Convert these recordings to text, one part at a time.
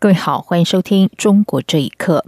各位好，欢迎收听《中国这一刻》。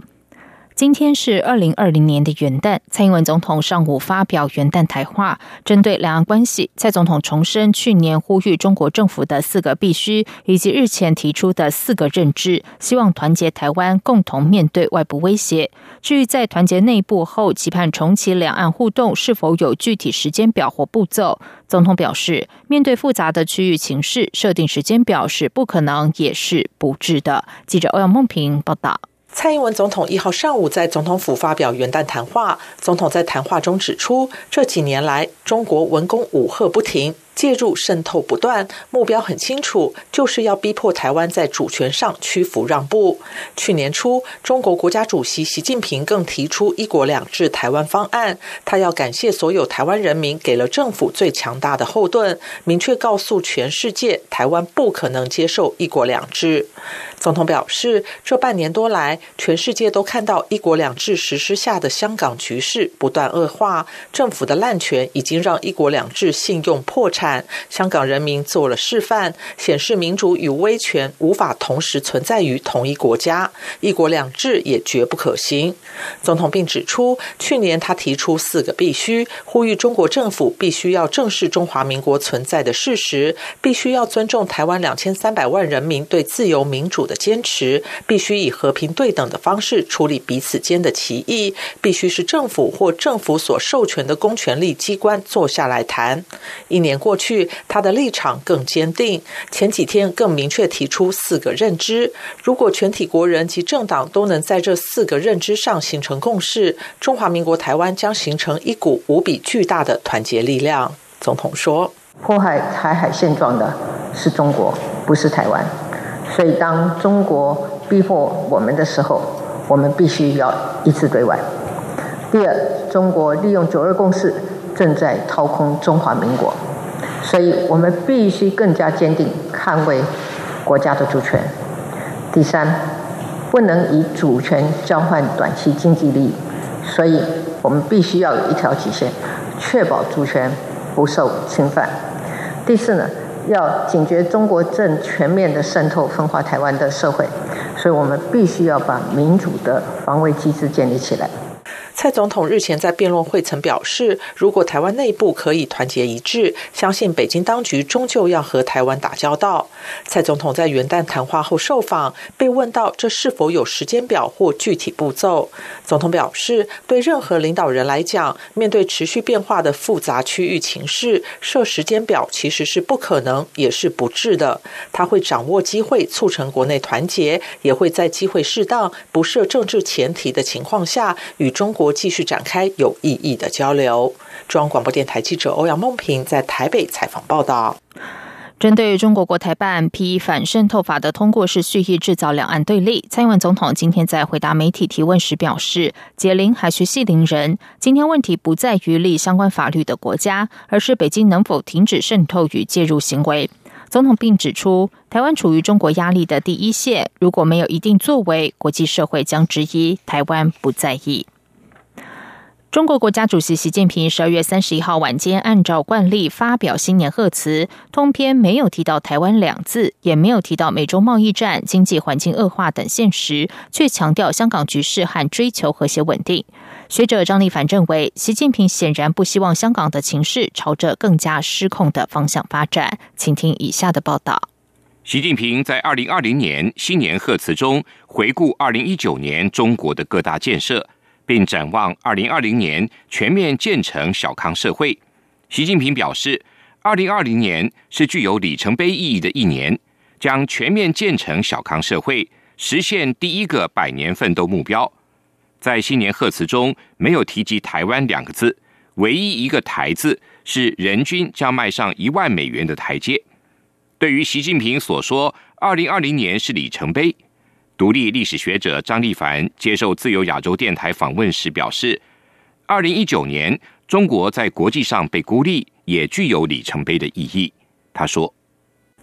今天是二零二零年的元旦，蔡英文总统上午发表元旦台话，针对两岸关系，蔡总统重申去年呼吁中国政府的四个必须，以及日前提出的四个认知，希望团结台湾，共同面对外部威胁。至于在团结内部后，期盼重启两岸互动，是否有具体时间表或步骤？总统表示，面对复杂的区域情势，设定时间表是不可能，也是不智的。记者欧阳梦平报道。蔡英文总统一号上午在总统府发表元旦谈话。总统在谈话中指出，这几年来，中国文攻武赫不停。介入渗透不断，目标很清楚，就是要逼迫台湾在主权上屈服让步。去年初，中国国家主席习近平更提出“一国两制”台湾方案，他要感谢所有台湾人民给了政府最强大的后盾，明确告诉全世界，台湾不可能接受“一国两制”。总统表示，这半年多来，全世界都看到“一国两制”实施下的香港局势不断恶化，政府的滥权已经让“一国两制”信用破产。香港人民做了示范，显示民主与威权无法同时存在于同一国家，一国两制也绝不可行。总统并指出，去年他提出四个必须，呼吁中国政府必须要正视中华民国存在的事实，必须要尊重台湾两千三百万人民对自由民主的坚持，必须以和平对等的方式处理彼此间的歧义，必须是政府或政府所授权的公权力机关坐下来谈。一年过。过去，他的立场更坚定。前几天更明确提出四个认知：如果全体国人及政党都能在这四个认知上形成共识，中华民国台湾将形成一股无比巨大的团结力量。总统说：“迫害台海现状的是中国，不是台湾。所以，当中国逼迫我们的时候，我们必须要一致对外。第二，中国利用九二共识，正在掏空中华民国。”所以我们必须更加坚定捍卫国家的主权。第三，不能以主权交换短期经济利益，所以我们必须要有一条底线，确保主权不受侵犯。第四呢，要警觉中国正全面的渗透分化台湾的社会，所以我们必须要把民主的防卫机制建立起来。蔡总统日前在辩论会曾表示，如果台湾内部可以团结一致，相信北京当局终究要和台湾打交道。蔡总统在元旦谈话后受访，被问到这是否有时间表或具体步骤，总统表示，对任何领导人来讲，面对持续变化的复杂区域情势，设时间表其实是不可能，也是不智的。他会掌握机会，促成国内团结，也会在机会适当、不设政治前提的情况下，与中国。继续展开有意义的交流。中央广播电台记者欧阳梦平在台北采访报道。针对中国国台办批反渗透法的通过是蓄意制造两岸对立，蔡英文总统今天在回答媒体提问时表示：“解铃还需系铃人，今天问题不在于立相关法律的国家，而是北京能否停止渗透与介入行为。”总统并指出，台湾处于中国压力的第一线，如果没有一定作为，国际社会将质疑台湾不在意。中国国家主席习近平十二月三十一号晚间，按照惯例发表新年贺词，通篇没有提到台湾两字，也没有提到美中贸易战、经济环境恶化等现实，却强调香港局势和追求和谐稳定。学者张立凡认为，习近平显然不希望香港的情势朝着更加失控的方向发展。请听以下的报道：习近平在二零二零年新年贺词中回顾二零一九年中国的各大建设。并展望二零二零年全面建成小康社会，习近平表示，二零二零年是具有里程碑意义的一年，将全面建成小康社会，实现第一个百年奋斗目标。在新年贺词中没有提及台湾两个字，唯一一个台字是人均将迈上一万美元的台阶。对于习近平所说，二零二零年是里程碑。独立历史学者张立凡接受自由亚洲电台访问时表示，二零一九年中国在国际上被孤立，也具有里程碑的意义。他说：“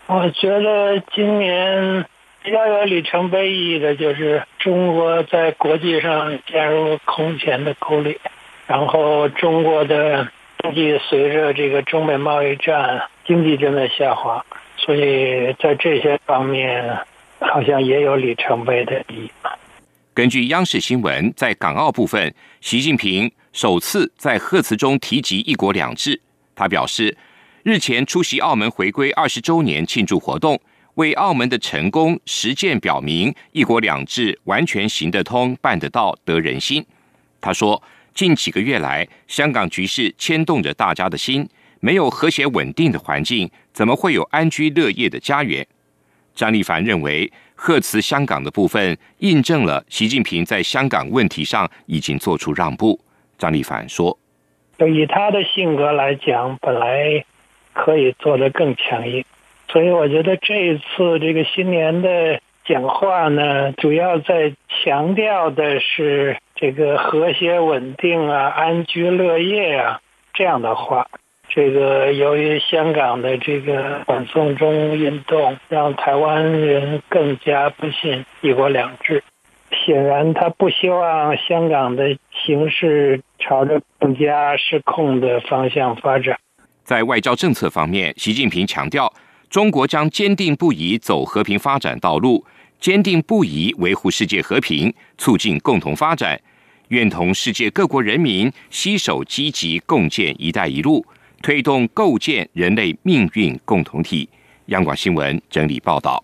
我觉得今年比较有里程碑意义的就是中国在国际上陷入空前的孤立，然后中国的经济随着这个中美贸易战，经济正在下滑，所以在这些方面。”好像也有里程碑的意义。根据央视新闻，在港澳部分，习近平首次在贺词中提及“一国两制”。他表示，日前出席澳门回归二十周年庆祝活动，为澳门的成功实践表明“一国两制”完全行得通、办得到、得人心。他说，近几个月来，香港局势牵动着大家的心，没有和谐稳定的环境，怎么会有安居乐业的家园？张立凡认为，贺词香港的部分印证了习近平在香港问题上已经做出让步。张立凡说：“以他的性格来讲，本来可以做得更强硬，所以我觉得这一次这个新年的讲话呢，主要在强调的是这个和谐稳定啊、安居乐业啊这样的话。”这个由于香港的这个反送中运动，让台湾人更加不信“一国两制”。显然，他不希望香港的形势朝着更加失控的方向发展。在外交政策方面，习近平强调，中国将坚定不移走和平发展道路，坚定不移维护世界和平，促进共同发展，愿同世界各国人民携手积极共建“一带一路”。推动构建人类命运共同体。央广新闻整理报道。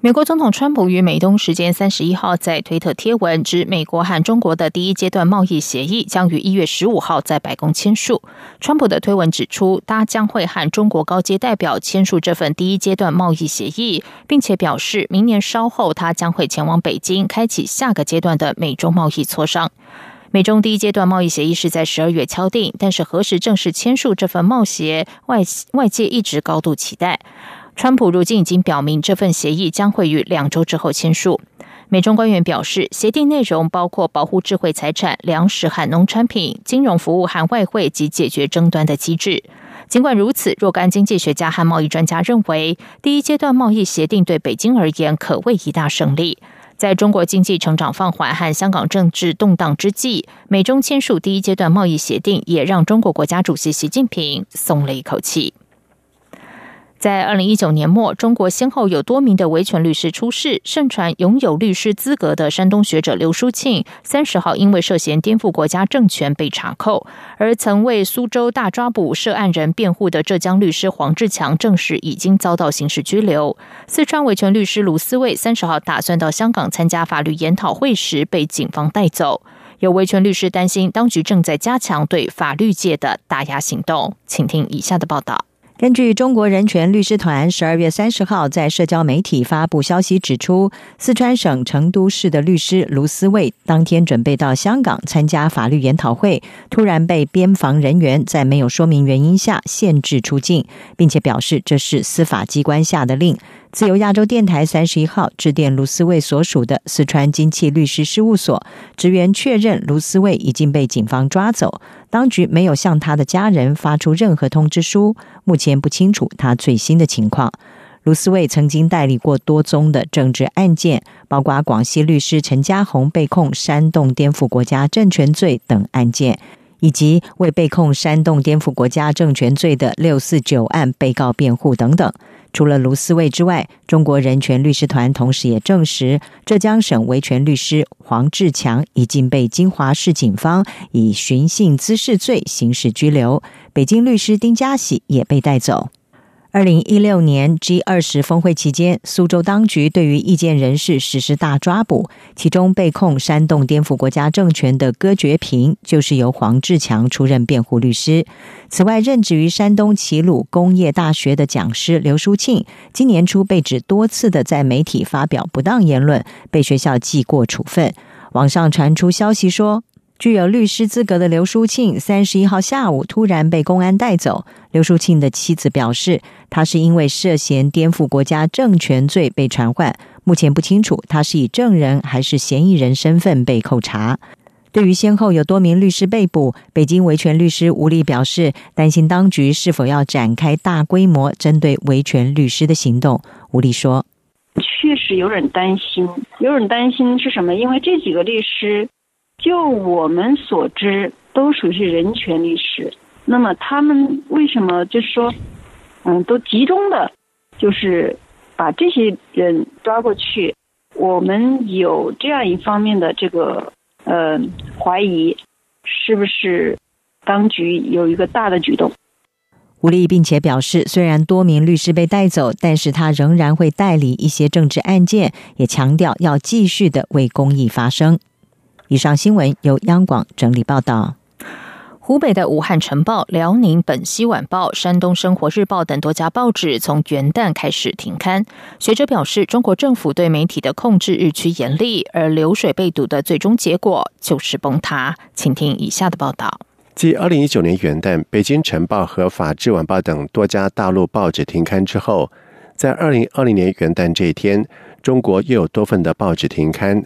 美国总统川普于美东时间三十一号在推特贴文，指美国和中国的第一阶段贸易协议将于一月十五号在白宫签署。川普的推文指出，他将会和中国高阶代表签署这份第一阶段贸易协议，并且表示明年稍后他将会前往北京，开启下个阶段的美中贸易磋商。美中第一阶段贸易协议是在十二月敲定，但是何时正式签署这份贸协，外外界一直高度期待。川普如今已经表明，这份协议将会于两周之后签署。美中官员表示，协定内容包括保护智慧财产、粮食和农产品、金融服务和外汇及解决争端的机制。尽管如此，若干经济学家和贸易专家认为，第一阶段贸易协定对北京而言可谓一大胜利。在中国经济成长放缓和香港政治动荡之际，美中签署第一阶段贸易协定，也让中国国家主席习近平松了一口气。在二零一九年末，中国先后有多名的维权律师出事。盛传拥有律师资格的山东学者刘书庆，三十号因为涉嫌颠覆国家政权被查扣；而曾为苏州大抓捕涉案人辩护的浙江律师黄志强，证实已经遭到刑事拘留。四川维权律师卢思卫三十号打算到香港参加法律研讨会时，被警方带走。有维权律师担心，当局正在加强对法律界的打压行动。请听以下的报道。根据中国人权律师团十二月三十号在社交媒体发布消息指出，四川省成都市的律师卢思卫当天准备到香港参加法律研讨会，突然被边防人员在没有说明原因下限制出境，并且表示这是司法机关下的令。自由亚洲电台三十一号致电卢思卫所属的四川金器律师事务所，职员确认卢思卫已经被警方抓走，当局没有向他的家人发出任何通知书，目前不清楚他最新的情况。卢思卫曾经代理过多宗的政治案件，包括广西律师陈家红被控煽动颠覆国家政权罪等案件，以及为被控煽动颠覆国家政权罪的六四九案被告辩护等等。除了卢思卫之外，中国人权律师团同时也证实，浙江省维权律师黄志强已经被金华市警方以寻衅滋事罪刑事拘留。北京律师丁家喜也被带走。二零一六年 G 二十峰会期间，苏州当局对于意见人士实施大抓捕，其中被控煽动颠覆国家政权的戈觉平，就是由黄志强出任辩护律师。此外，任职于山东齐鲁工业大学的讲师刘书庆，今年初被指多次的在媒体发表不当言论，被学校记过处分。网上传出消息说。具有律师资格的刘淑庆，三十一号下午突然被公安带走。刘淑庆的妻子表示，他是因为涉嫌颠覆国家政权罪被传唤，目前不清楚他是以证人还是嫌疑人身份被扣查。对于先后有多名律师被捕，北京维权律师吴力表示，担心当局是否要展开大规模针对维权律师的行动。吴力说：“确实有点担心，有点担心是什么？因为这几个律师，就我们所知，都属于是人权律师。那么他们为什么就是说，嗯，都集中的，就是把这些人抓过去？我们有这样一方面的这个。”呃，怀疑是不是当局有一个大的举动？吴力并且表示，虽然多名律师被带走，但是他仍然会代理一些政治案件，也强调要继续的为公益发声。以上新闻由央广整理报道。湖北的武汉晨报、辽宁本溪晚报、山东生活日报等多家报纸从元旦开始停刊。学者表示，中国政府对媒体的控制日趋严厉，而流水被堵的最终结果就是崩塌。请听以下的报道：继二零一九年元旦，北京晨报和法制晚报等多家大陆报纸停刊之后，在二零二零年元旦这一天，中国又有多份的报纸停刊。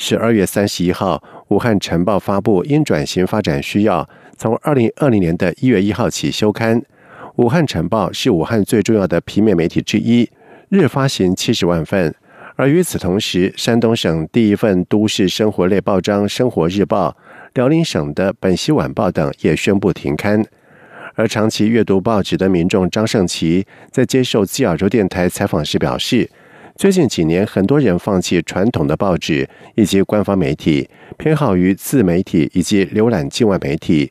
十二月三十一号，武汉晨报发布因转型发展需要。从二零二零年的一月一号起休刊，《武汉晨报》是武汉最重要的平面媒体之一，日发行七十万份。而与此同时，山东省第一份都市生活类报章《生活日报》、辽宁省的《本溪晚报》等也宣布停刊。而长期阅读报纸的民众张胜奇在接受自亚洲电台采访时表示，最近几年，很多人放弃传统的报纸以及官方媒体，偏好于自媒体以及浏览境外媒体。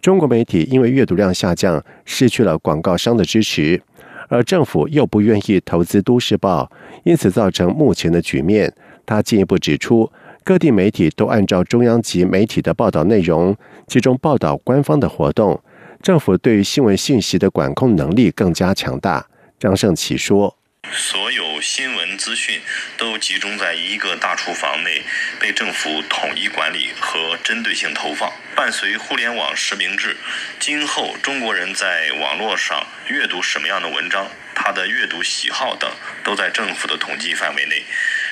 中国媒体因为阅读量下降，失去了广告商的支持，而政府又不愿意投资都市报，因此造成目前的局面。他进一步指出，各地媒体都按照中央级媒体的报道内容，集中报道官方的活动，政府对于新闻信息的管控能力更加强大。张胜奇说。所有新闻资讯都集中在一个大厨房内，被政府统一管理和针对性投放。伴随互联网实名制，今后中国人在网络上阅读什么样的文章，他的阅读喜好等，都在政府的统计范围内。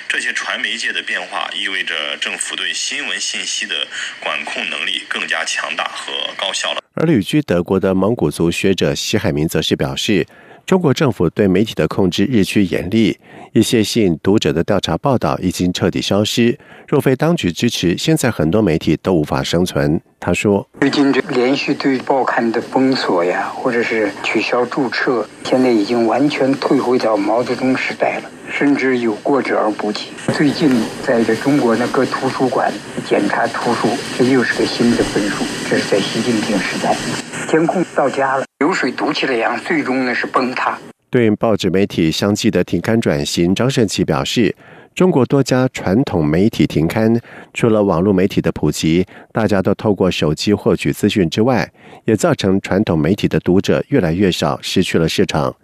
这些传媒界的变化，意味着政府对新闻信息的管控能力更加强大和高效了。而旅居德国的蒙古族学者西海明则是表示。中国政府对媒体的控制日趋严厉，一些吸引读者的调查报道已经彻底消失。若非当局支持，现在很多媒体都无法生存。他说：“最近这连续对报刊的封锁呀，或者是取消注册，现在已经完全退回到毛泽东时代了，甚至有过之而不及。最近在这中国那个图书馆检查图书，这又是个新的分数。这是在习近平时代，监控到家了。”流水堵起来一样，最终呢是崩塌。对报纸媒体相继的停刊转型，张胜奇表示，中国多家传统媒体停刊，除了网络媒体的普及，大家都透过手机获取资讯之外，也造成传统媒体的读者越来越少，失去了市场。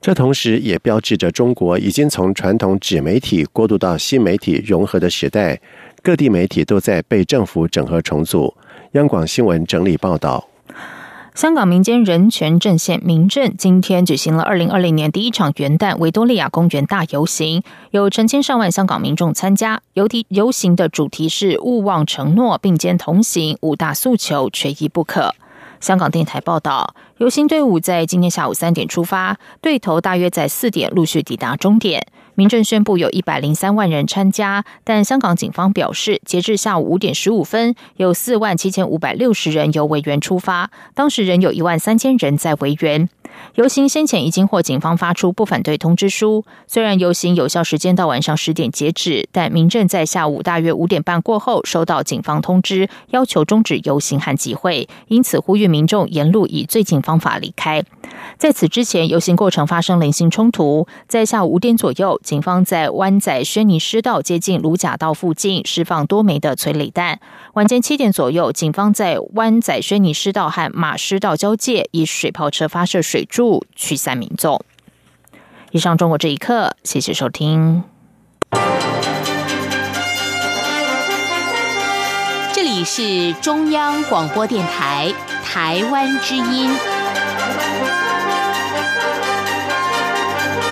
这同时也标志着中国已经从传统纸媒体过渡到新媒体融合的时代，各地媒体都在被政府整合重组。央广新闻整理报道。香港民间人权阵线民阵今天举行了二零二零年第一场元旦维多利亚公园大游行，有成千上万香港民众参加。游题游行的主题是“勿忘承诺，并肩同行”，五大诉求缺一不可。香港电台报道，游行队伍在今天下午三点出发，队头大约在四点陆续抵达终点。民政宣布有一百零三万人参加，但香港警方表示，截至下午五点十五分，有四万七千五百六十人由维园出发，当时仍有一万三千人在维园。游行先前已经获警方发出不反对通知书。虽然游行有效时间到晚上十点截止，但民政在下午大约五点半过后收到警方通知，要求终止游行和集会，因此呼吁民众沿路以最近方法离开。在此之前，游行过程发生零星冲突。在下午五点左右，警方在湾仔轩尼诗道接近卢甲道附近释放多枚的催泪弹。晚间七点左右，警方在湾仔轩尼诗道和马师道交界以水炮车发射水柱驱散民众。以上，中国这一刻，谢谢收听。这里是中央广播电台台湾之音。